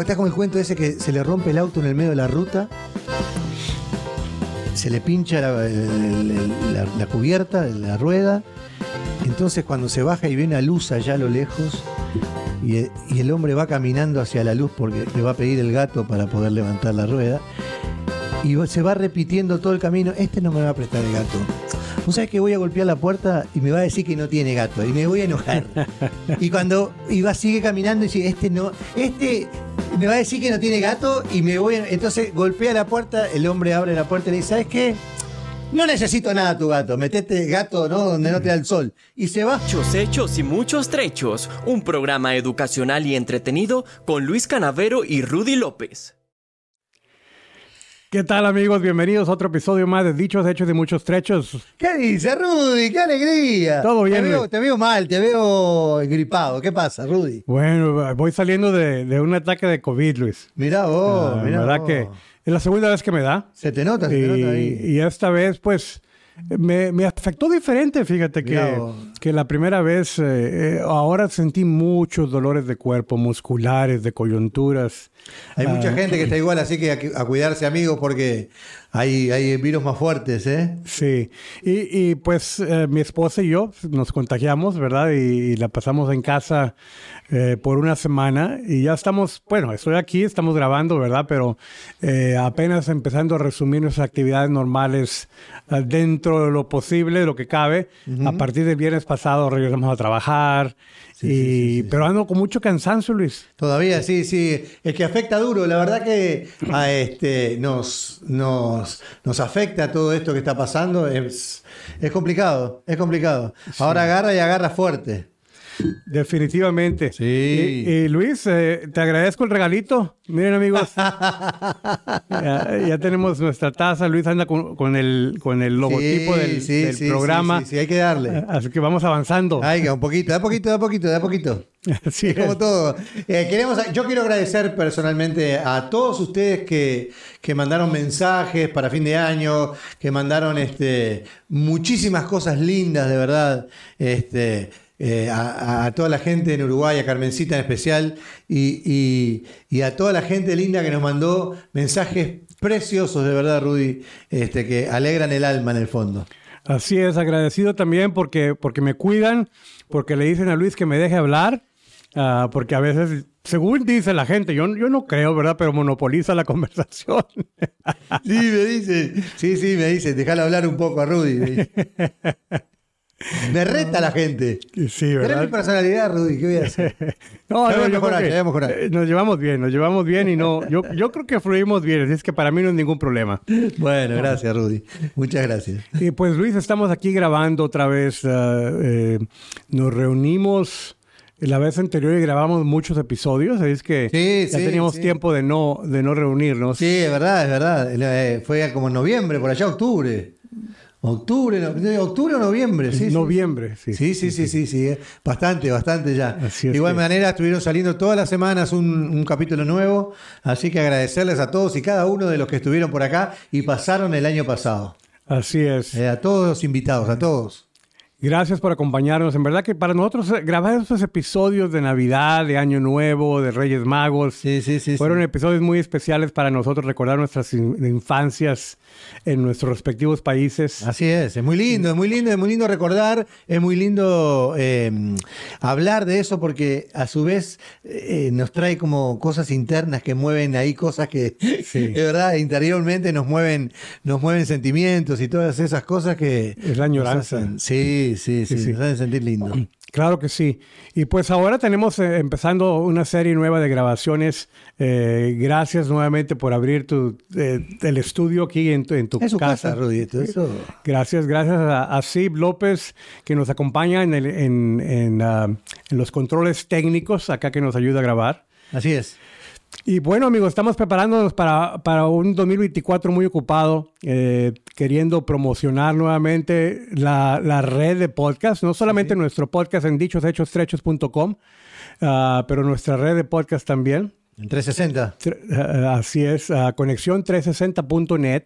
Está como el cuento ese que se le rompe el auto en el medio de la ruta, se le pincha la, el- la- la cubierta, la rueda, entonces cuando se baja y ve una luz allá a lo lejos, y, y el hombre va caminando hacia la luz porque le va a pedir el gato para poder levantar la rueda, y se va repitiendo todo el camino, este no me va a prestar el gato. Vos sabés que voy a golpear la puerta y me va a decir que no tiene gato y me voy a enojar. y cuando y va, sigue caminando y dice, este no, este me va a decir que no tiene gato y me voy a... Entonces golpea la puerta, el hombre abre la puerta y le dice, ¿sabes qué? No necesito nada tu gato, metete gato, ¿no? Donde no te da el sol. Y se va. Muchos hechos y muchos trechos. Un programa educacional y entretenido con Luis Canavero y Rudy López. ¿Qué tal amigos? Bienvenidos a otro episodio más de Dichos, Hechos y Muchos Trechos. ¿Qué dice, Rudy? ¡Qué alegría! Todo bien, Te veo, te veo mal, te veo gripado. ¿Qué pasa, Rudy? Bueno, voy saliendo de, de un ataque de COVID, Luis. Mirá vos, Ah, mirá verdad vos. que es la segunda vez que me da. Se te nota, se te nota ahí. Y esta vez, pues, me, me afectó diferente, fíjate que, vos. que la primera vez, eh, eh, ahora sentí muchos dolores de cuerpo, musculares, de coyunturas. Hay mucha Ah. gente que está igual, así que a, a cuidarse, amigos, porque hay, hay virus más fuertes, ¿eh? Sí, y, y, pues eh, mi esposa y yo nos contagiamos, ¿verdad? Y, y la pasamos en casa eh, por una semana y ya estamos, bueno, estoy aquí, estamos grabando, ¿verdad? Pero eh, apenas empezando a resumir nuestras actividades normales eh, dentro de lo posible, de lo que cabe. A partir del viernes pasado regresamos a trabajar, Sí, y, sí, sí, sí, pero ando con mucho cansancio, Luis. Todavía, sí, sí. Es que afecta duro. La verdad que a este, nos, nos, nos afecta todo esto que está pasando. Es, es complicado, es complicado. Ahora agarra y agarra fuerte. Definitivamente. Sí. Y, y Luis, eh, te agradezco el regalito. Miren, amigos. ya, ya tenemos nuestra taza. Luis anda con, con el, con el logotipo Sí, del, sí, del sí, programa. Sí, sí, sí, hay que darle. Así que vamos avanzando. Ay, un poquito, de a poquito, de a poquito, de a poquito. Así Es como todo. Eh, queremos, yo quiero agradecer personalmente a todos ustedes que, que mandaron mensajes para fin de año, que mandaron este, muchísimas cosas lindas, de verdad. Este, eh, a, a toda la gente en Uruguay, a Carmencita en especial, y, y- y a toda la gente linda que nos mandó mensajes preciosos, de verdad, Rudy, este, que alegran el alma en el fondo. Así es, agradecido también porque, porque me cuidan, porque le dicen a Luis que me deje hablar, ah, porque a veces, según dice la gente, yo, yo no creo, ¿verdad? Pero monopoliza la conversación. Sí, me dice. Sí, sí, me dice. Déjalo hablar un poco a Rudy. Me, dice. Me reta la gente. sí, Era ¿verdad? mi personalidad, Rudy. ¿Qué voy a hacer? No, no, a yo creo que, mejorar. eh, nos llevamos bien, nos llevamos bien y no, yo, yo creo que fluimos bien, así es que para mí no es ningún problema. Bueno, gracias, Rudy. Muchas gracias. Y pues Luis, estamos aquí grabando otra vez, ah, eh, nos reunimos la vez anterior y grabamos muchos episodios, así es que Sí, ya sí, teníamos sí. tiempo de no, de no reunirnos. Sí, es verdad, es verdad. Eh, Fue como en noviembre, por allá octubre. Octubre, no- octubre o noviembre, sí. sí. Noviembre, sí. Sí, sí, sí, sí, sí, eh. bastante, bastante ya. Así De igual manera, estuvieron saliendo todas las semanas un, un capítulo nuevo, así que agradecerles a todos y cada uno de los que estuvieron por acá y pasaron el año pasado. Así es. Eh, a todos los invitados, a todos. Gracias por acompañarnos. En verdad que para nosotros eh, grabar estos episodios de Navidad, de Año Nuevo, de Reyes Magos, Sí, sí, sí. fueron episodios muy especiales para nosotros recordar nuestras in- infancias en nuestros respectivos países. Así es, es muy lindo, es muy lindo, es muy lindo recordar, es muy lindo eh, hablar de eso porque a su vez eh, nos trae como cosas internas que mueven ahí cosas que de verdad interiormente nos mueven, nos mueven sentimientos y todas esas cosas que Es la añoranza. hacen- sí, sí, sí, Sí, hacen sentir lindo. Claro que sí. Y pues ahora tenemos eh, empezando una serie nueva de grabaciones. Eh, gracias nuevamente por abrir tu, eh, el estudio aquí en tu, en tu casa, casa. Eso. Gracias, gracias a, a Sib López que nos acompaña en, el- en, en, ah, en los controles técnicos acá que nos ayuda a grabar. Así es. Y bueno, amigos, estamos preparándonos para, para un 2024 muy ocupado, eh, queriendo promocionar nuevamente la, la red de podcast, no solamente nuestro podcast en dichoshechos.com, ah, pero nuestra red de podcast también. En 360. Tre- ah, Así es, ah, conexión360.net,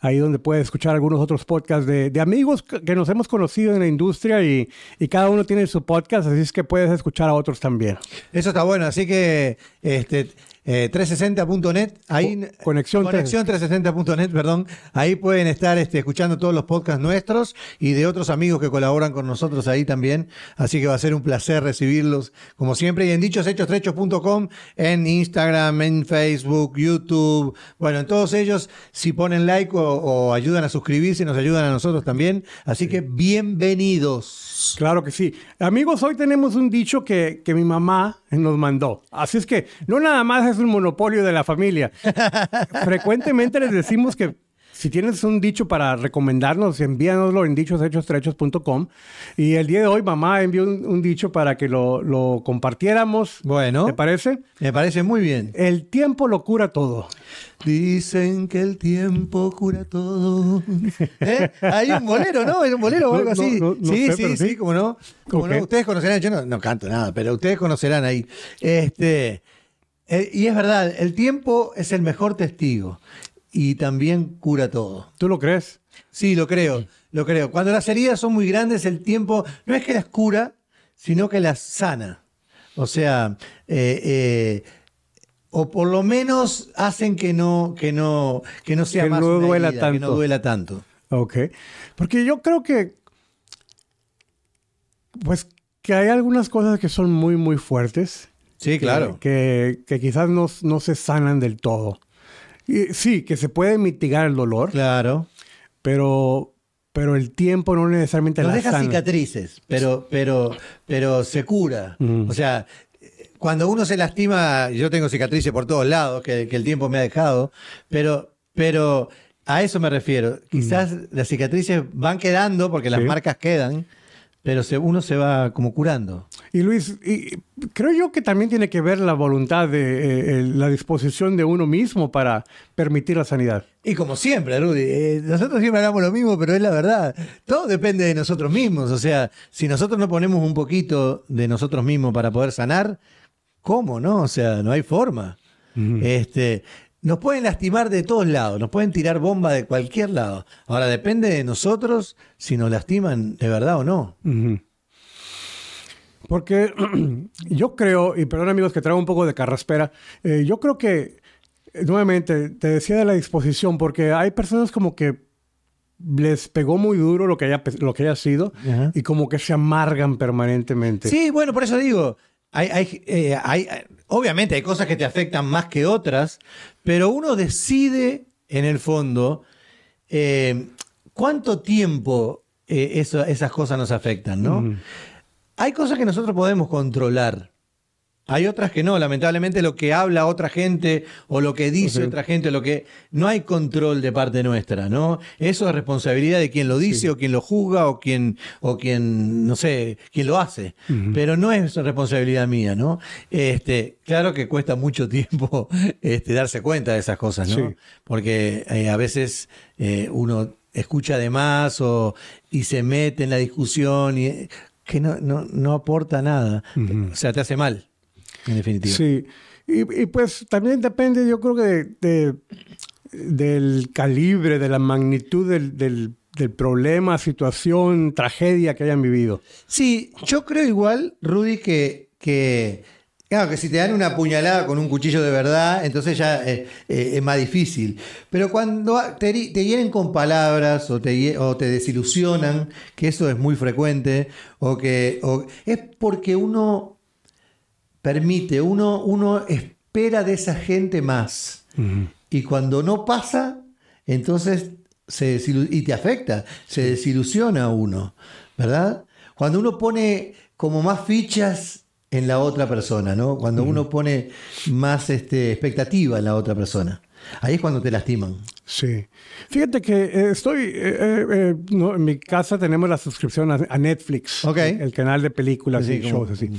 ahí donde puedes escuchar algunos otros podcasts de, de amigos que que nos hemos conocido en la industria y, y cada uno tiene su podcast, así es que puedes escuchar a otros también. Eso está bueno, así que este, eh, 360.net, ahí Co- conexión conexión 360.net, perdón, ahí pueden estar este, escuchando todos los podcasts nuestros y de otros amigos que colaboran con nosotros ahí también, así que va a ser un placer recibirlos como siempre. Y en dichoshechos.com en Instagram, en Facebook, YouTube, bueno, en todos ellos si ponen like o, o ayudan a suscribirse nos ayudan a nosotros también, así que bienvenidos. Claro que sí. Amigos, hoy tenemos un dicho que, que mi mamá nos mandó. Así es que no nada más es un monopolio de la familia. Frecuentemente les decimos que si tienes un dicho para recomendarnos, envíanoslo en dichoshechos.com. Y el día de hoy mamá envió un, un dicho para que lo, lo compartiéramos. Bueno. ¿Te parece? Me parece muy bien. El tiempo lo cura todo. Dicen que el tiempo cura todo. ¿Eh? Hay un bolero, ¿no? Hay un bolero o algo no, así. no, no sí, sé, sí, sí, sí. como no. Como no. Ustedes conocerán, yo no, no canto nada, pero ustedes conocerán ahí. Este, eh, y es verdad, el tiempo es el mejor testigo y también cura todo. ¿Tú lo crees? Sí, lo creo, lo creo. Cuando las heridas son muy grandes, el tiempo no es que las cura, sino que las sana. O sea, eh, eh, o por lo menos hacen que no, que no, que no sea Que más no una duela herida, que no duela tanto. Ok. Porque yo creo que, pues, que hay algunas cosas que son muy, muy fuertes. Sí, claro. Que, que quizás no, no se sanan del todo. Y sí, que se puede mitigar el dolor, Claro. pero, pero el tiempo no necesariamente la deja sana. cicatrices, pero, pero, pero se cura. Mm. O sea, cuando uno se lastima, yo tengo cicatrices por todos lados que, que el tiempo me ha dejado, pero, pero a eso me refiero. Quizás las cicatrices van quedando porque las. Sí. marcas quedan, pero se- uno se va como curando. Y Luis, y creo yo que también tiene que ver la voluntad de eh, la disposición de uno mismo para permitir la sanidad. Y como siempre, Rudy, eh, nosotros siempre hablamos lo mismo, pero es la verdad. Todo depende de nosotros mismos. O sea, si nosotros no ponemos un poquito de nosotros mismos para poder sanar, ¿cómo no? O sea, no hay forma. Este, nos pueden lastimar de todos lados, nos pueden tirar bomba de cualquier lado. Ahora depende de nosotros si nos lastiman de verdad o no. Ujú. Porque yo creo, y perdón amigos que traigo un poco de carraspera, eh, yo creo que, eh, nuevamente, te decía de la disposición, porque hay personas como que les pegó muy duro lo que haya, lo que haya sido Ajá. y como que se amargan permanentemente. Sí, bueno, por eso digo, hay, hay, eh, hay- obviamente hay cosas que te afectan más que otras, pero uno decide en el fondo eh, cuánto tiempo eh, eso- esas cosas nos afectan, ¿no? Hay cosas que nosotros podemos controlar. Hay otras que no, lamentablemente lo que habla otra gente o lo que dice otra gente, lo que no hay control de parte nuestra, ¿no? Eso es responsabilidad de quien lo dice o quien lo juzga o quien o quien no sé, quien lo hace, pero no es responsabilidad mía, ¿no? Este, claro que cuesta mucho tiempo este, darse cuenta de esas cosas, ¿no? Sí. Porque eh, a veces eh, uno escucha de más o y se mete en la discusión y que no, no, no aporta nada. O sea, te hace mal, en definitiva. Sí, y, y pues también depende, yo creo que de, de- del calibre, de la magnitud del, del- del problema, situación, tragedia que hayan vivido. Sí, yo creo igual, Rudy, que, que, claro, que si te dan una puñalada con un cuchillo de verdad, entonces ya eh, eh, es más difícil. Pero cuando te, te hieren con palabras o te, o te desilusionan, que eso es muy frecuente, o que o- es porque uno permite, uno, uno espera de esa gente más. Y cuando no pasa, entonces se y te afecta, se desilusiona uno, ¿verdad? Cuando uno pone como más fichas en la otra persona, ¿no? Cuando uno pone más este, expectativa en la otra persona. Ahí es cuando te lastiman. Sí. Fíjate que eh, estoy, eh, eh, eh, no, en mi casa tenemos la suscripción a, Netflix, el canal de películas Sí, y como- shows así.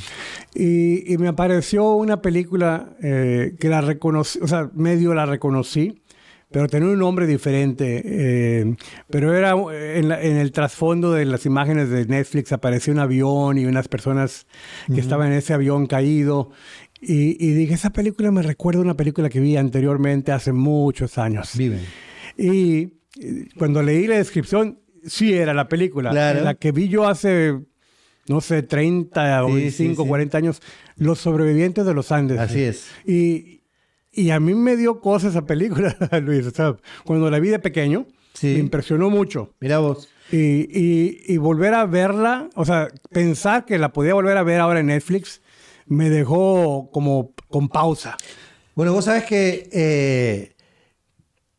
Y, y me apareció una película eh, que la reconocí, o sea, medio la reconocí, pero tenía un nombre diferente. eh, pero era eh, en, la- en el trasfondo de las imágenes de Netflix apareció un avión y unas personas que estaban en ese avión caído. Y, y dije, esa película me recuerda a una película que vi anteriormente hace muchos años. Viven. Y eh, cuando leí la descripción, sí era la película. Claro. La que vi yo hace, no sé, 30 o Sí, 25, sí, sí. 40 años, Los sobrevivientes de los Andes. Así es. Y, y a mí me dio cosas esa película, Luis. O sea, cuando la vi de pequeño, Sí. me impresionó mucho. Mirá vos. Y, y- y volver a verla, o sea, pensar que la podía volver a ver ahora en Netflix, me dejó como con pausa. Bueno, vos sabés que eh,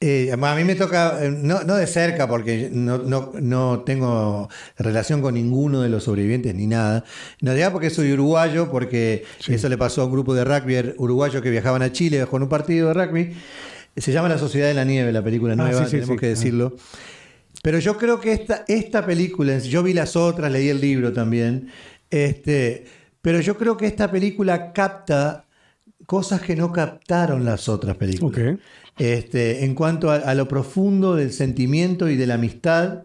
eh, a mí me toca, eh, no, no de cerca, porque no, no- no tengo relación con ninguno de los sobrevivientes ni nada. En realidad porque soy uruguayo, porque eso le pasó a un grupo de rugby uruguayos que viajaban a Chile con un partido de rugby. Se llama La Sociedad de la Nieve, la película Ah, nueva, sí, sí, tenemos que decirlo. Pero yo creo que esta, esta película, yo vi las otras, leí el libro también, este, pero yo creo que esta película capta cosas que no captaron las otras películas. Ok. Este, en cuanto a, a lo profundo del sentimiento y de la amistad,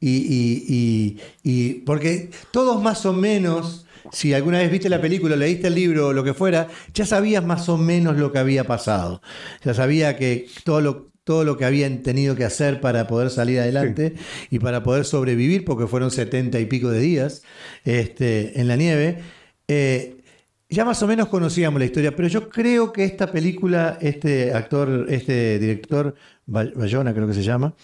y, y- y- y- porque todos más o menos, si alguna vez viste la película, leíste el libro o lo que fuera, ya sabías más o menos lo que había pasado. Ya sabía que todo lo, todo lo que habían tenido que hacer para poder salir adelante y para poder sobrevivir, porque fueron setenta y pico de días este, en la nieve. Eh, ya más o menos conocíamos la historia, pero yo creo que esta película, este actor, este director, Bay- Bayona creo que se llama,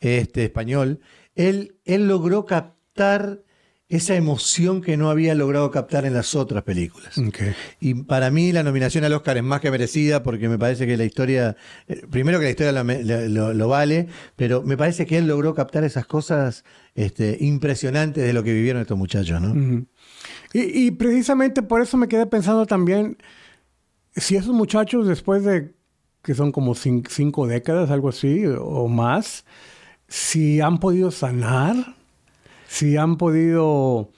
este español, él, él logró captar esa emoción que no había logrado captar en las otras películas. Y para mí la nominación al Oscar es más que merecida porque me parece que la historia, eh, primero que la historia lo, vale, pero me parece que él logró captar esas cosas este, impresionantes de lo que vivieron estos muchachos, ¿no? Y, y precisamente por eso me quedé pensando también, si esos muchachos después de que son como cin- cinco décadas, algo así, o más, si han podido sanar, si han podido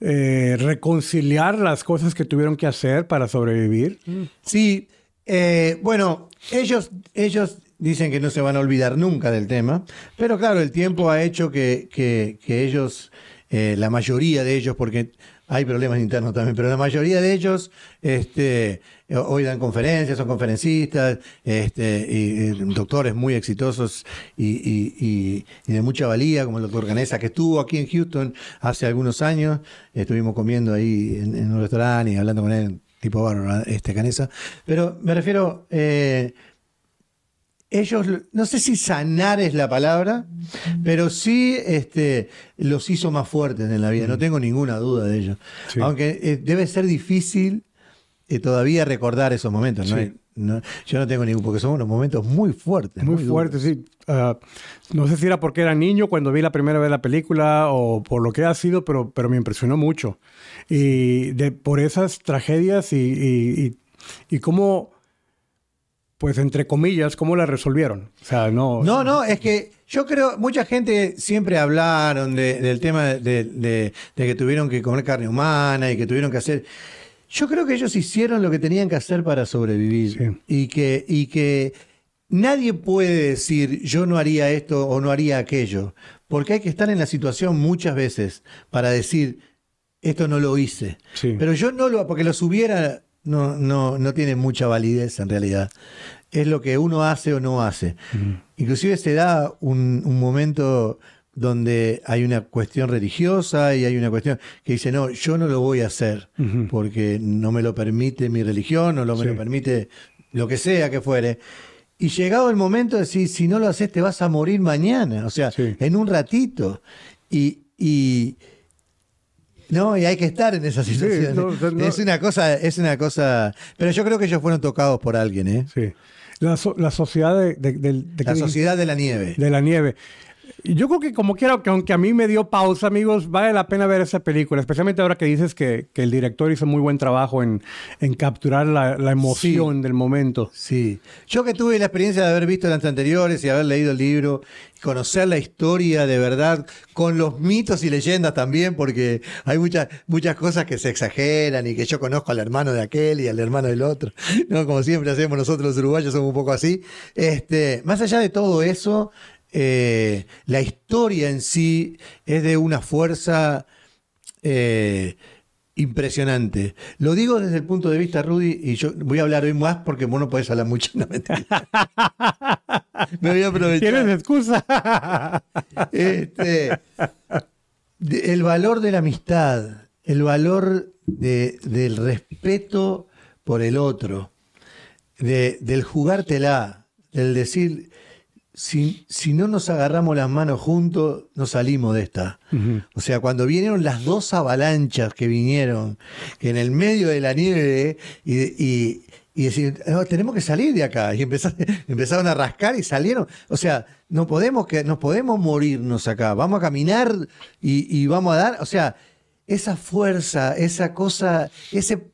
eh, reconciliar las cosas que tuvieron que hacer para sobrevivir. Sí, eh, bueno, ellos, ellos dicen que no se van a olvidar nunca del tema, pero claro, el tiempo ha hecho que, que- ellos, eh, la mayoría de ellos, porque hay problemas internos también, pero la mayoría de ellos este, hoy dan conferencias, son conferencistas, este, y, doctores muy exitosos y, de mucha valía, como el doctor Canesa, que estuvo aquí en Houston hace algunos años, estuvimos comiendo ahí en, en un restaurante y hablando con él, tipo bárbaro, este Canesa, pero me refiero... eh, ellos, no sé si sanar es la palabra, pero sí este, los hizo más fuertes en la vida, no tengo ninguna duda de ello. Sí. Aunque eh, debe ser difícil eh, todavía recordar esos momentos. ¿no? Sí. no- yo no tengo ningún, porque son unos momentos muy fuertes. Muy, duros. fuerte, sí. Ah, no sé si era porque era niño cuando vi la primera vez la película o por lo que ha sido, pero, pero me impresionó mucho. Y de, por esas tragedias y, y, y, y cómo, pues entre comillas, cómo la resolvieron. O sea, no. No, no, es que yo creo, mucha gente siempre hablaron de- del tema de, de- de que tuvieron que comer carne humana y que tuvieron que hacer. Yo creo que ellos hicieron lo que tenían que hacer para sobrevivir Sí. y, que, y que nadie puede decir yo no haría esto o no haría aquello, porque hay que estar en la situación muchas veces para decir esto no lo hice. Sí. Pero yo no lo, porque los hubiera, no, no, no tiene mucha validez en realidad. Es lo que uno hace o no hace. Inclusive se da un, un momento donde hay una cuestión religiosa y hay una cuestión que dice, no, yo no lo voy a hacer porque no me lo permite mi religión, o no me Sí. lo permite lo que sea que fuere. Y llegado el momento de decir, si no lo haces te vas a morir mañana, o sea, Sí. en un ratito. Y, y, no, y hay que estar en esa situación. no, o sea, no- Es una cosa, es una cosa. Pero yo creo que ellos fueron tocados por alguien, ¿eh? Sí. La, so- la sociedad de, de- La ¿qué sociedad de la nieve. de la nieve. Yo creo que como quiera, que aunque a mí me dio pausa, amigos, vale la pena ver esa película, especialmente ahora que dices que, que el director hizo muy buen trabajo en, en capturar la, la emoción del momento. Sí. Yo que tuve la experiencia de haber visto las anteriores y haber leído el libro, conocer la historia de verdad, con los mitos y leyendas también, porque hay muchas, muchas cosas que se exageran y que yo conozco al hermano de aquel y al hermano del otro. ¿no? Como siempre hacemos nosotros los uruguayos, somos un poco así. Este, más allá de todo eso, eh, la historia en sí es de una fuerza eh, impresionante. Lo digo desde el punto de vista, Rudy, y yo voy a hablar hoy más porque vos no podés hablar mucho. No, mentira. Me voy a aprovechar. ¿Tienes excusa? Este, el valor de la amistad, el valor de- del respeto por el otro. de- del jugártela, del decir, si, si no nos agarramos las manos juntos, no salimos de esta. O sea, cuando vinieron las dos avalanchas que vinieron, que en el medio de la nieve, y, y, y decir, "No, tenemos que salir de acá. Y empezaron, empezaron a rascar y salieron. O sea, no podemos, que, no podemos morirnos acá. Vamos a caminar y, y vamos a dar. O sea, esa fuerza, esa cosa, ese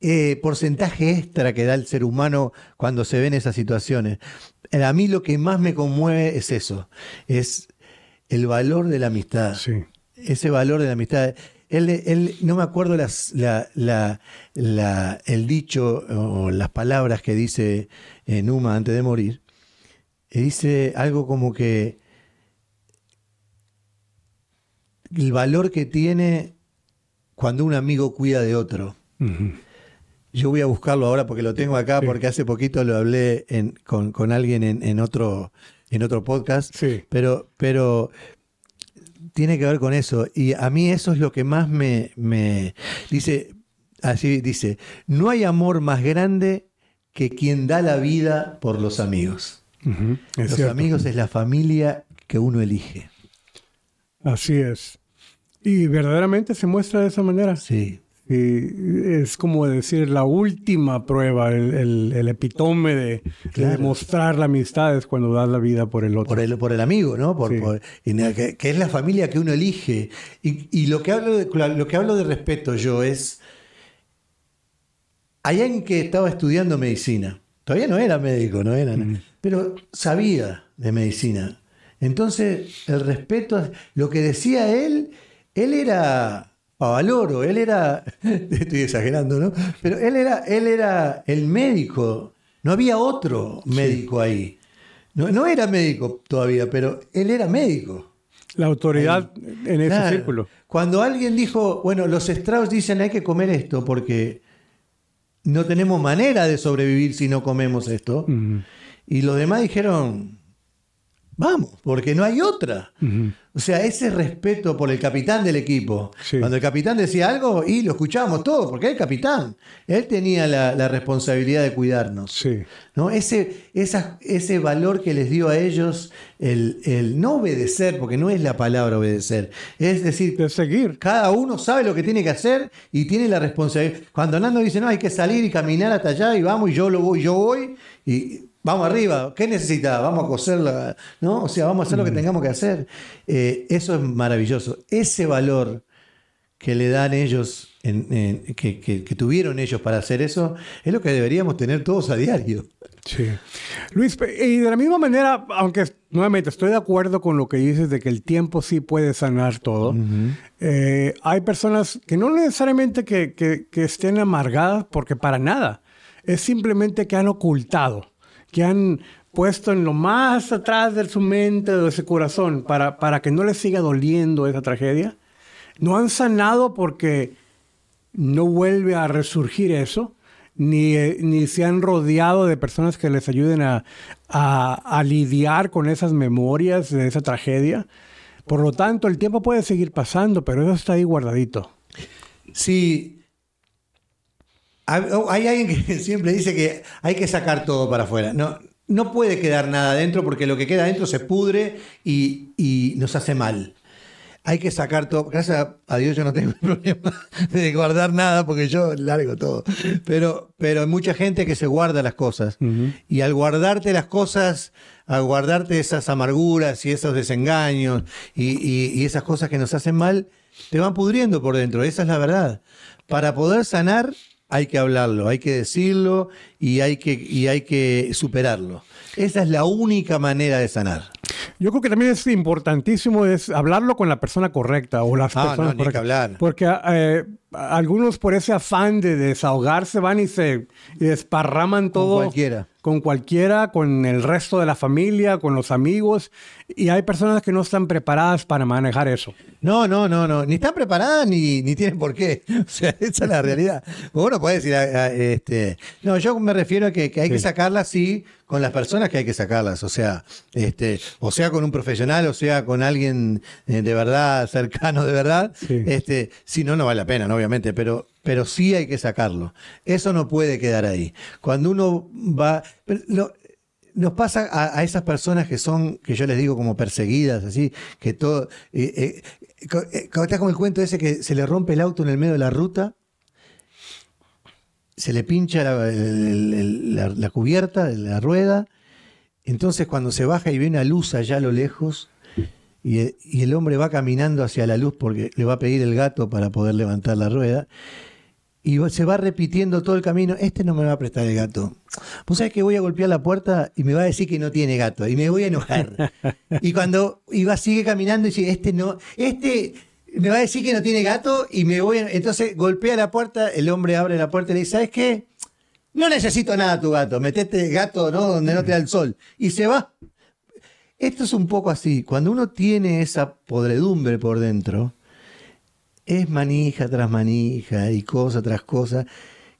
eh, porcentaje extra que da el ser humano cuando se ve en esas situaciones. Eh, A mí lo que más me conmueve es eso, es el valor de la amistad. Sí. Ese valor de la amistad. Él, él- no me acuerdo las, la- la- la- el dicho o las palabras que dice eh, Numa antes de morir. Y dice algo como que el valor que tiene cuando un amigo cuida de otro. Yo voy a buscarlo ahora porque lo tengo acá, Sí. porque hace poquito lo hablé en- con, con alguien en, en otro, en otro podcast. Sí. Pero, pero tiene que ver con eso. Y a mí eso es lo que más me, me dice, así dice, no hay amor más grande que quien da la vida por los amigos. Los cierto. amigos es la familia que uno elige. Así es. Y verdaderamente se muestra de esa manera. Sí. Y es como decir la última prueba, el, el- el epitome de, demostrar la amistad es cuando das la vida por el otro. por el, por el amigo, ¿no? Por, Sí. por- que, que es la familia que uno elige. Y, y lo, que hablo de, lo que hablo de respeto yo es, hay alguien que estaba estudiando medicina, todavía no era médico, no era, pero sabía de medicina. Entonces, el respeto, lo que decía él, él era Pavaloro, él era, estoy exagerando, ¿no? Pero él era, él era el médico, no había otro médico ahí. No, no era médico todavía, pero él era médico. La autoridad en ese Claro. círculo. Cuando alguien dijo, bueno, los Strauss dicen hay que comer esto porque no tenemos manera de sobrevivir si no comemos esto. Y los demás dijeron, vamos, porque no hay otra. Ujú. O sea, ese respeto por el capitán del equipo. Sí. Cuando el capitán decía algo, y lo escuchábamos todos, porque era el capitán. Él tenía la, la responsabilidad de cuidarnos. Sí. ¿no? Ese, esa- ese valor que les dio a ellos el, el no obedecer, porque no es la palabra obedecer, es decir, De seguir. cada uno sabe lo que tiene que hacer y tiene la responsabilidad. Cuando Nando dice, no, hay que salir y caminar hasta allá y vamos, y yo lo voy, yo voy, y vamos arriba, ¿qué necesita? Vamos a coserla, ¿no? O sea, vamos a hacer lo que tengamos que hacer. Eh, eso es maravilloso. Ese valor que le dan ellos, en- en- que, que- que tuvieron ellos para hacer eso, es lo que deberíamos tener todos a diario. Sí. Luis, y de la misma manera, aunque nuevamente estoy de acuerdo con lo que dices de que el tiempo sí puede sanar todo, eh, hay personas que no necesariamente que estén amargadas porque para nada, es simplemente que han ocultado, que han puesto en lo más atrás de su mente de su corazón para, para que no les siga doliendo esa tragedia. No han sanado porque no vuelve a resurgir eso, ni, eh, ni se han rodeado de personas que les ayuden a, a- a lidiar con esas memorias de esa tragedia. Por lo tanto, el tiempo puede seguir pasando, pero eso está ahí guardadito. Sí. Hay hay alguien que siempre dice que hay que sacar todo para afuera. No, no puede quedar nada adentro porque lo que queda adentro se pudre y, y nos hace mal. Hay que sacar todo. Gracias a Dios yo no tengo problema de guardar nada porque yo largo todo. Pero, pero hay mucha gente que se guarda las cosas. Y al guardarte las cosas, al guardarte esas amarguras y esos desengaños y, y- y esas cosas que nos hacen mal, te van pudriendo por dentro. Esa es la verdad. Para poder sanar hay que hablarlo, hay que decirlo y hay que, y hay que superarlo. Esa es la única manera de sanar. Yo creo que también es importantísimo es hablarlo con la persona correcta o las Ah, personas no, ni que correctas. hablar. Porque eh, algunos por ese afán de desahogarse van y se y desparraman todo cualquiera. con cualquiera, con el resto de la familia, con los amigos y hay personas que no están preparadas para manejar eso. No, no, no, no. Ni están preparadas ni, ni tienen por qué. O sea, esa es la realidad. Uno puede decir, ah, ah, este, no, yo me refiero a que, hay que sacarlas, sí, con las personas que hay que sacarlas. O sea, este, o sea con un profesional, o sea con alguien eh, de verdad, cercano de verdad. Este, si no, no vale la pena, obviamente, pero, pero sí hay que sacarlo. Eso no puede quedar ahí. Cuando uno va. nos pasa a, esas personas que son, que yo les digo como perseguidas, así, que todo. Eh, eh, como el cuento ese que se le rompe el auto en el medio de la ruta se le pincha la, cubierta de la rueda. Entonces cuando se baja y ve una luz allá a lo lejos y, el hombre va caminando hacia la luz porque le va a pedir el gato para poder levantar la rueda y se va repitiendo todo el camino, este no me va a prestar el gato. Pues sabes que voy a golpear la puerta y me va a decir que no tiene gato y me voy a enojar. y cuando iba sigue caminando y dice, este no, este me va a decir que no tiene gato y me voy. Entonces golpea la puerta, el hombre abre la puerta y le dice: ¿Sabes qué? No necesito nada tu gato, metete gato ¿no? donde no te da el sol. Y se va. Esto es un poco así. Cuando uno tiene esa podredumbre por dentro, es manija tras manija y cosa tras cosa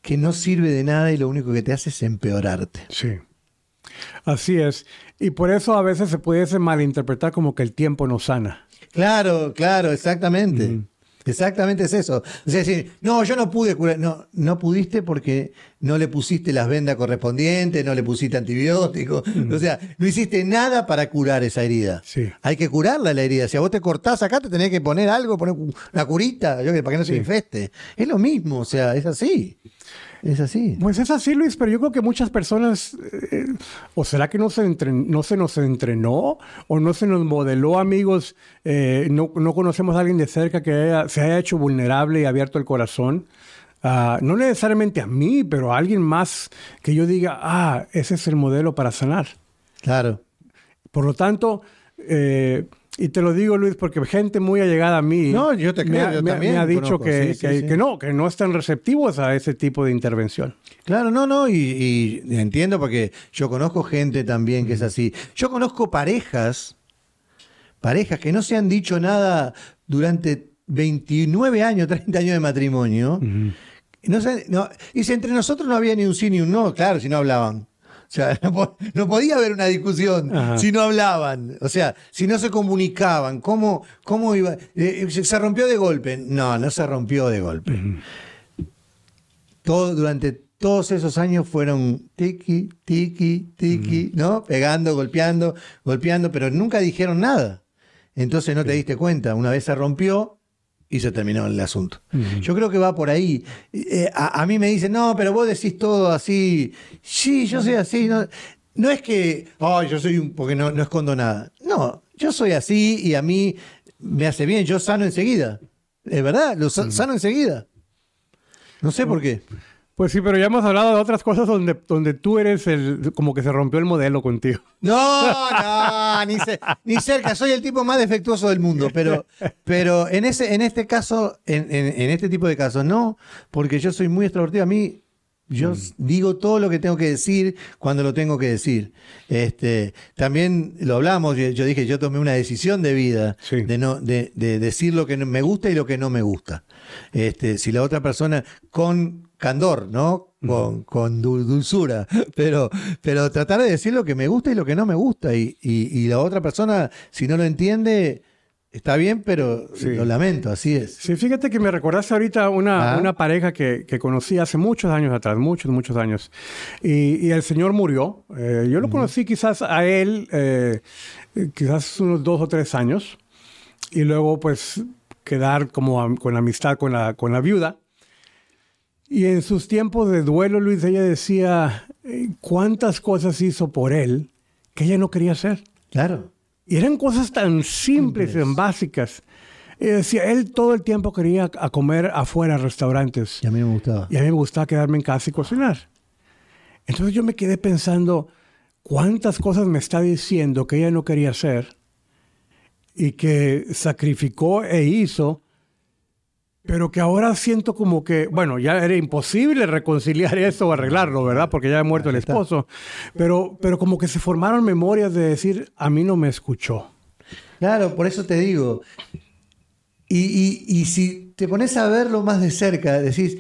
que no sirve de nada y lo único que te hace es empeorarte. Sí. Así es. Y por eso a veces se puede malinterpretar como que el tiempo no sana. Claro, claro, exactamente. Exactamente es eso. Es decir, no, yo no pude curar. No, no pudiste porque no le pusiste las vendas correspondientes, no le pusiste antibióticos. O sea, no hiciste nada para curar esa herida. Sí. Hay que curarla la herida. Si a vos te cortás acá, te tenés que poner algo, poner una curita, yo, para que no se infeste. Es lo mismo, o sea, es así. Es así. Pues es así, Luis, pero yo creo que muchas personas, eh, o será que no se, no se nos entrenó o no se nos modeló, amigos, eh, no, conocemos a alguien de cerca que se haya hecho vulnerable y abierto el corazón. Ah, no necesariamente a mí, pero a alguien más que yo diga, ah, ese es el modelo para sanar. Claro. Por lo tanto, eh, y te lo digo, Luis, porque gente muy allegada a mí no, yo te creo, me, yo me, también me ha dicho que, que, no, que no están receptivos a ese tipo de intervención. Claro, no, no, y, entiendo porque yo conozco gente también que es así. Yo conozco parejas, parejas que no se han dicho nada durante 29 años, 30 años de matrimonio. no, no, y si entre nosotros no había ni un sí ni un no, claro, si no hablaban. O sea, no, podía haber una discusión si no hablaban, o sea, si no se comunicaban. ¿Cómo, cómo iba? Eh, eh, ¿Se rompió de golpe? No, no se rompió de golpe. Todo, durante todos esos años fueron tiki, tiki, tiki, ¿no? Pegando, golpeando, golpeando, pero nunca dijeron nada. Entonces no te diste cuenta. Una vez se rompió, y se terminó el asunto. Yo creo que va por ahí. Eh, a, mí me dicen, no, pero vos decís todo así. Sí, yo soy así. No, no es que, oh, yo soy un, porque no, no escondo nada. No, yo soy así y a mí me hace bien, yo sano enseguida. Es verdad, lo sano enseguida. No sé por qué. Pues sí, pero ya hemos hablado de otras cosas donde, donde tú eres el, como que se rompió el modelo contigo. No, no, ni, cerca, soy el tipo más defectuoso del mundo, pero, pero en, ese, en este caso, en, en, este tipo de casos, no, porque yo soy muy extrovertido. A mí, yo mm. digo todo lo que tengo que decir cuando lo tengo que decir. Este, también lo hablamos, yo, dije, yo tomé una decisión de vida de, no, de, de decir lo que me gusta y lo que no me gusta. Este, si la otra persona con candor, ¿no? Con, con dulzura, pero, pero tratar de decir lo que me gusta y lo que no me gusta. Y, y, la otra persona, si no lo entiende, está bien, pero lo lamento, así es. Sí, fíjate que me recordaste ahorita una, ah. una pareja que, que, conocí hace muchos años atrás, muchos, muchos años. Y, y el señor murió. Eh, yo lo conocí quizás a él, eh, quizás unos dos o tres años. Y luego, pues, quedar como con amistad con la, con la viuda. Y en sus tiempos de duelo, Luis, ella decía eh, cuántas cosas hizo por él que ella no quería hacer. Claro. Y eran cosas tan simples, y tan básicas. Y decía, él todo el tiempo quería a comer afuera, restaurantes. Y a mí me gustaba. Y a mí me gustaba quedarme en casa y cocinar. Entonces yo me quedé pensando, ¿cuántas cosas me está diciendo que ella no quería hacer? Y que sacrificó e hizo pero que ahora siento como que, bueno, ya era imposible reconciliar eso o arreglarlo, ¿verdad? Porque ya ha muerto el esposo. Pero, pero como que se formaron memorias de decir, a mí no me escuchó. Claro, por eso te digo. Y, y, y si te pones a verlo más de cerca, decís,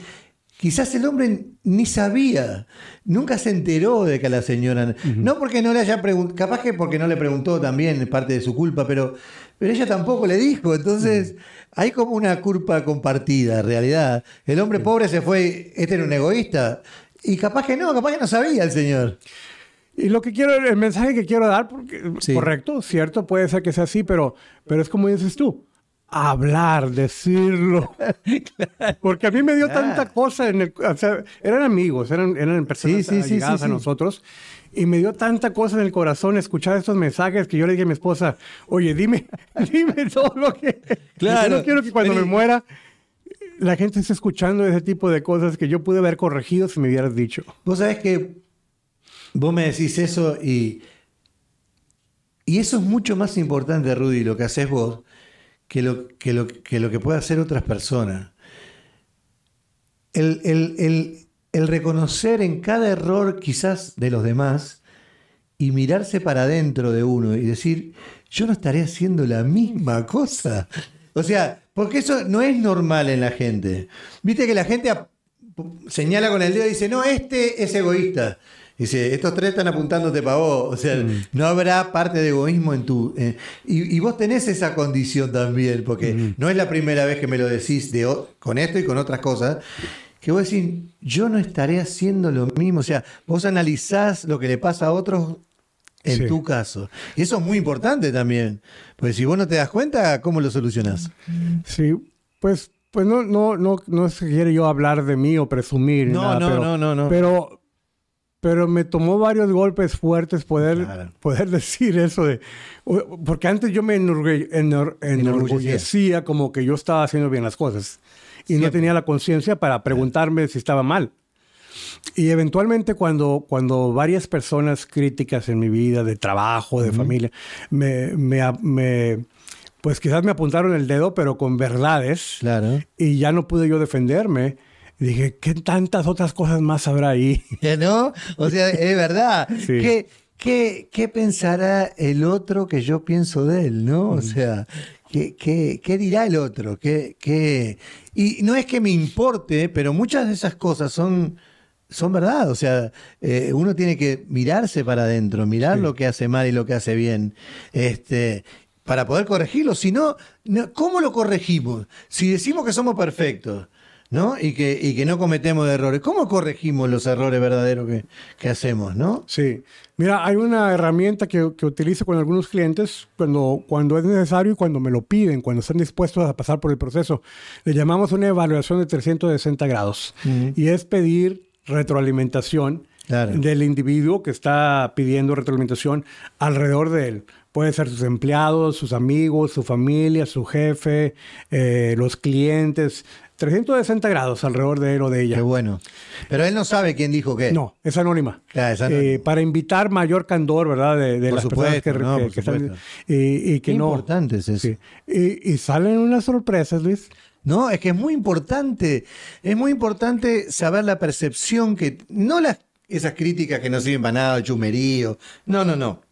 quizás el hombre ni sabía, nunca se enteró de que la señora, no porque no le haya preguntado, capaz que porque no le preguntó también, parte de su culpa, pero, pero ella tampoco le dijo, entonces hay como una culpa compartida, en realidad. El hombre pobre se fue, este era un egoísta, y capaz que no, capaz que no sabía el señor. Y lo que quiero, el mensaje que quiero dar, porque, correcto, cierto, puede ser que sea así, pero, pero es como dices tú, hablar, decirlo. Porque a mí me dio tanta cosa en el, o sea, eran amigos, eran, eran personas sí, a nosotros. Y me dio tanta cosa en el corazón escuchar estos mensajes que yo le dije a mi esposa, oye, dime, dime todo lo que... Claro. no quiero que cuando me muera la gente esté escuchando ese tipo de cosas que yo pude haber corregido si me hubieras dicho. Vos sabés que vos me decís eso y... Y eso es mucho más importante, Rudy, lo que haces vos, que lo que, lo, que, lo que puede hacer otras personas. El, el, reconocer en cada error quizás de los demás y mirarse para adentro de uno y decir, yo no estaré haciendo la misma cosa. O sea, porque eso no es normal en la gente. Viste que la gente señala con el dedo y dice, no, este es egoísta. Dice, estos tres están apuntándote para vos. O sea, mm. no habrá parte de egoísmo en tu. Eh, y, vos tenés esa condición también, porque mm. no es la primera vez que me lo decís de, con esto y con otras cosas. Que vos decís, yo no estaré haciendo lo mismo. O sea, vos analizás lo que le pasa a otros en tu caso. Y eso es muy importante también. Porque si vos no te das cuenta, ¿cómo lo solucionás? Sí, pues, pues no, no, no, no se quiere yo hablar de mí o presumir. No, no, no, no, no. Pero pero me tomó varios golpes fuertes poder, poder decir eso de... Porque antes yo me enorgullecía como que yo estaba haciendo bien las cosas y no tenía la conciencia para preguntarme si estaba mal. Y eventualmente cuando, cuando varias personas críticas en mi vida, de trabajo, de familia, me, me, pues quizás me apuntaron el dedo, pero con verdades. Claro. Y ya no pude yo defenderme. Y dije, ¿qué tantas otras cosas más habrá ahí? ¿No? O sea, es verdad. ¿Qué, qué, pensará el otro que yo pienso de él? ¿No? O sea, ¿qué, qué, dirá el otro? ¿Qué, qué... Y no es que me importe, pero muchas de esas cosas son son verdad. O sea, eh, uno tiene que mirarse para adentro, mirar lo que hace mal y lo que hace bien. Este, para poder corregirlo. Si no, ¿cómo lo corregimos? Si decimos que somos perfectos, ¿no? Y que, y que no cometemos errores. ¿Cómo corregimos los errores verdaderos que, hacemos, no? Sí. Mira, hay una herramienta que, que, utilizo con algunos clientes cuando, cuando es necesario y cuando me lo piden, cuando están dispuestos a pasar por el proceso. Le llamamos una evaluación de 360 grados. Y es pedir retroalimentación del individuo que está pidiendo retroalimentación alrededor de él. Puede ser sus empleados, sus amigos, su familia, su jefe, eh, los clientes, 360 grados alrededor de él o de ella. Qué bueno. Pero él no sabe quién dijo qué. No, es anónima. Eh, para invitar mayor candor, ¿verdad? De, las personas que, están. Y, que no. importante es eso. Y, salen unas sorpresas, Luis. No, es que es muy importante. Es muy importante saber la percepción que. No las, esas críticas que no sirven para nada, el chumerío. No, no, no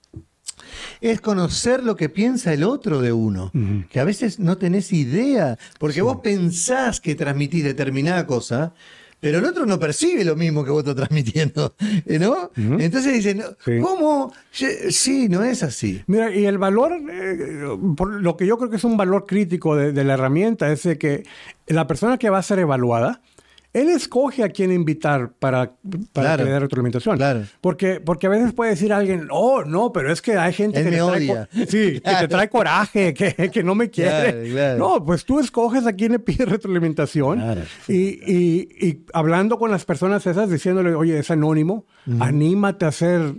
es conocer lo que piensa el otro de uno, que a veces no tenés idea, porque vos pensás que transmitís determinada cosa, pero el otro no percibe lo mismo que vos estás transmitiendo, ¿no? Entonces dicen, ¿cómo? Sí, no es así. Mira, y el valor, eh, por lo que yo creo que es un valor crítico de, de la herramienta, es de que la persona que va a ser evaluada, él escoge a quién invitar para, para que le dé retroalimentación. Claro. Porque, porque a veces puede decir alguien, oh, no, pero es que hay gente que, me odia. sí, que te trae coraje, que, que no me quiere. No, pues tú escoges a quién le pide retroalimentación. Y, y, y, hablando con las personas esas, diciéndole, oye, es anónimo, anímate a ser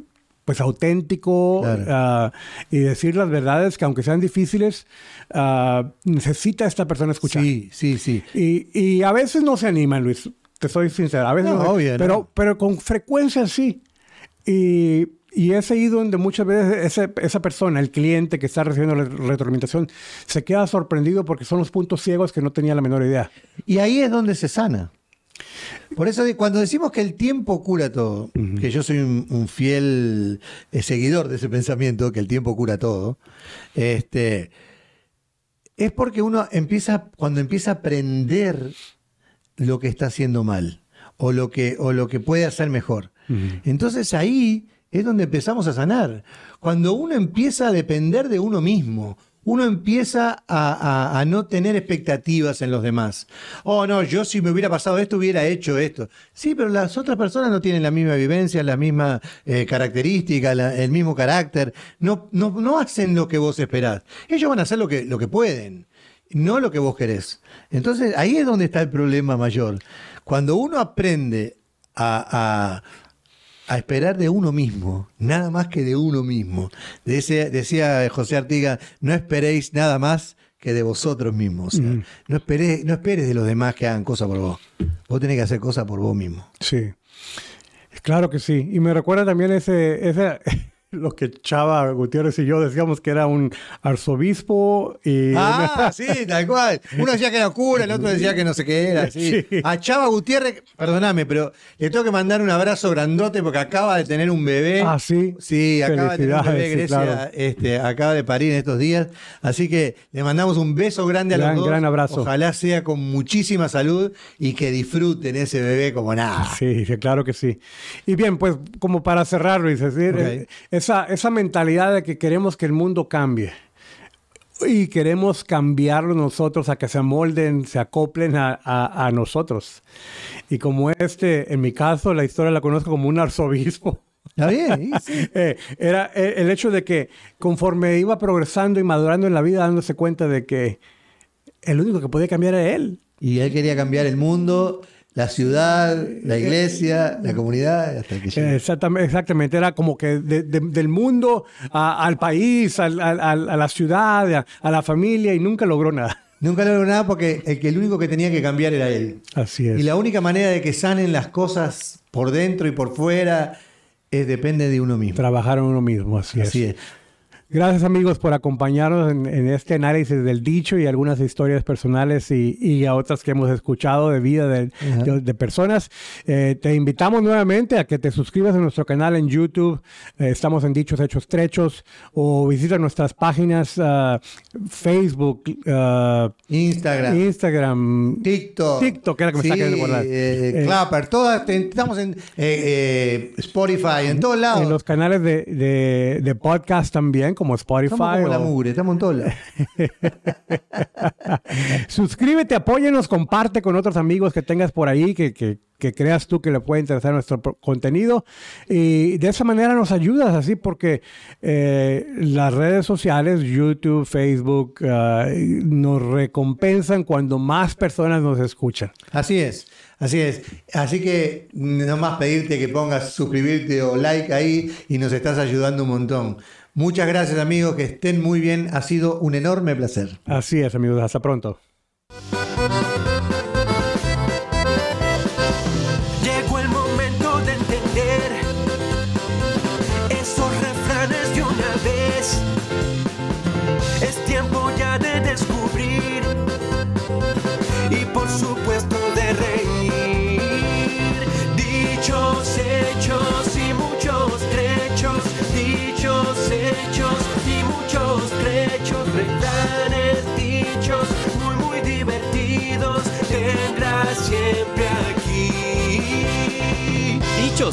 pues auténtico ah, y decir las verdades que aunque sean difíciles, uh, necesita esta persona escuchar. Sí, sí, sí. Y, y, a veces no se animan, Luis, te soy sincero, a veces no, pero, pero con frecuencia sí. Y, y es ahí donde muchas veces esa persona, el cliente que está recibiendo la retroalimentación, se queda sorprendido porque son los puntos ciegos que no tenía la menor idea. Y ahí es donde se sana. Por eso cuando decimos que el tiempo cura todo, que yo soy un, fiel eh, seguidor de ese pensamiento, que el tiempo cura todo, este, es porque uno empieza, cuando empieza a aprender lo que está haciendo mal, o lo que, o lo que puede hacer mejor. Entonces ahí es donde empezamos a sanar. Cuando uno empieza a depender de uno mismo, uno empieza a, no tener expectativas en los demás. Oh, no, yo si me hubiera pasado esto, hubiera hecho esto. Sí, pero las otras personas no tienen la misma vivencia, la misma eh, característica, el mismo carácter. No, no, no hacen lo que vos esperás. Ellos van a hacer lo que, lo que pueden, no lo que vos querés. Entonces, ahí es donde está el problema mayor. Cuando uno aprende a esperar de uno mismo, nada más que de uno mismo. decía José Artiga, no esperéis nada más que de vosotros mismos. Mm. no, esperes, no esperes de los demás que hagan cosas por vos. Vos tenés que hacer cosas por vos mismo. Sí, claro que sí. Y me recuerda también ese, ese lo que Chava Gutiérrez y yo decíamos que era un arzobispo y... Ah, sí, tal cual. Uno decía que era cura, el otro decía que no sé qué era. Sí. A Chava Gutiérrez, perdóname, pero le tengo que mandar un abrazo grandote porque acaba de tener un bebé. Ah, sí. Sí, acaba de tener un bebé, Grecia, este, acaba de parir en estos días. Así que le mandamos un beso grande a los dos. Gran abrazo. Ojalá sea con muchísima salud y que disfruten ese bebé como nada. Sí, claro que sí. Y bien, pues como para cerrar, Luis, es decir, eh, esa, mentalidad de que queremos que el mundo cambie y queremos cambiarlo nosotros a que se amolden, se acoplen a, nosotros. Y como este, en mi caso, la historia la conozco como un arzobispo. Está bien. Eh, era eh, el hecho de que conforme iba progresando y madurando en la vida, dándose cuenta de que el único que podía cambiar era él. Y él quería cambiar el mundo la ciudad, la iglesia, la comunidad, hasta que exactamente, exactamente, era como que del mundo al país, a la ciudad, a, la familia y nunca logró nada. Nunca logró nada porque el, que el único que tenía que cambiar era él. Así es. Y la única manera de que sanen las cosas por dentro y por fuera es depende de uno mismo. Trabajar en uno mismo, así, así es. Gracias amigos por acompañarnos en, este análisis del dicho y algunas historias personales y, a otras que hemos escuchado de vida de, personas. Eh, te invitamos nuevamente a que te suscribas a nuestro canal en YouTube. Eh, estamos en Dichos Hechos Trechos o visita nuestras páginas uh, Facebook, uh, Instagram, Instagram, TikTok, TikTok, era que me sí, de guardar. Eh, Clapper, todas, estamos en Spotify, en todos lados. En los canales de, de podcast también como Spotify. Estamos como la mugre, estamos en todos. Suscríbete, apóyenos, comparte con otros amigos que tengas por ahí que, que, creas tú que le puede interesar nuestro contenido. Y de esa manera nos ayudas así porque eh, las redes sociales, YouTube, Facebook, ah, nos recompensan cuando más personas nos escuchan. Así es. Así es. Así que nomás pedirte que pongas suscribirte o like ahí y nos estás ayudando un montón. Muchas gracias amigos, que estén muy bien. Ha sido un enorme placer. Así es amigos, hasta pronto.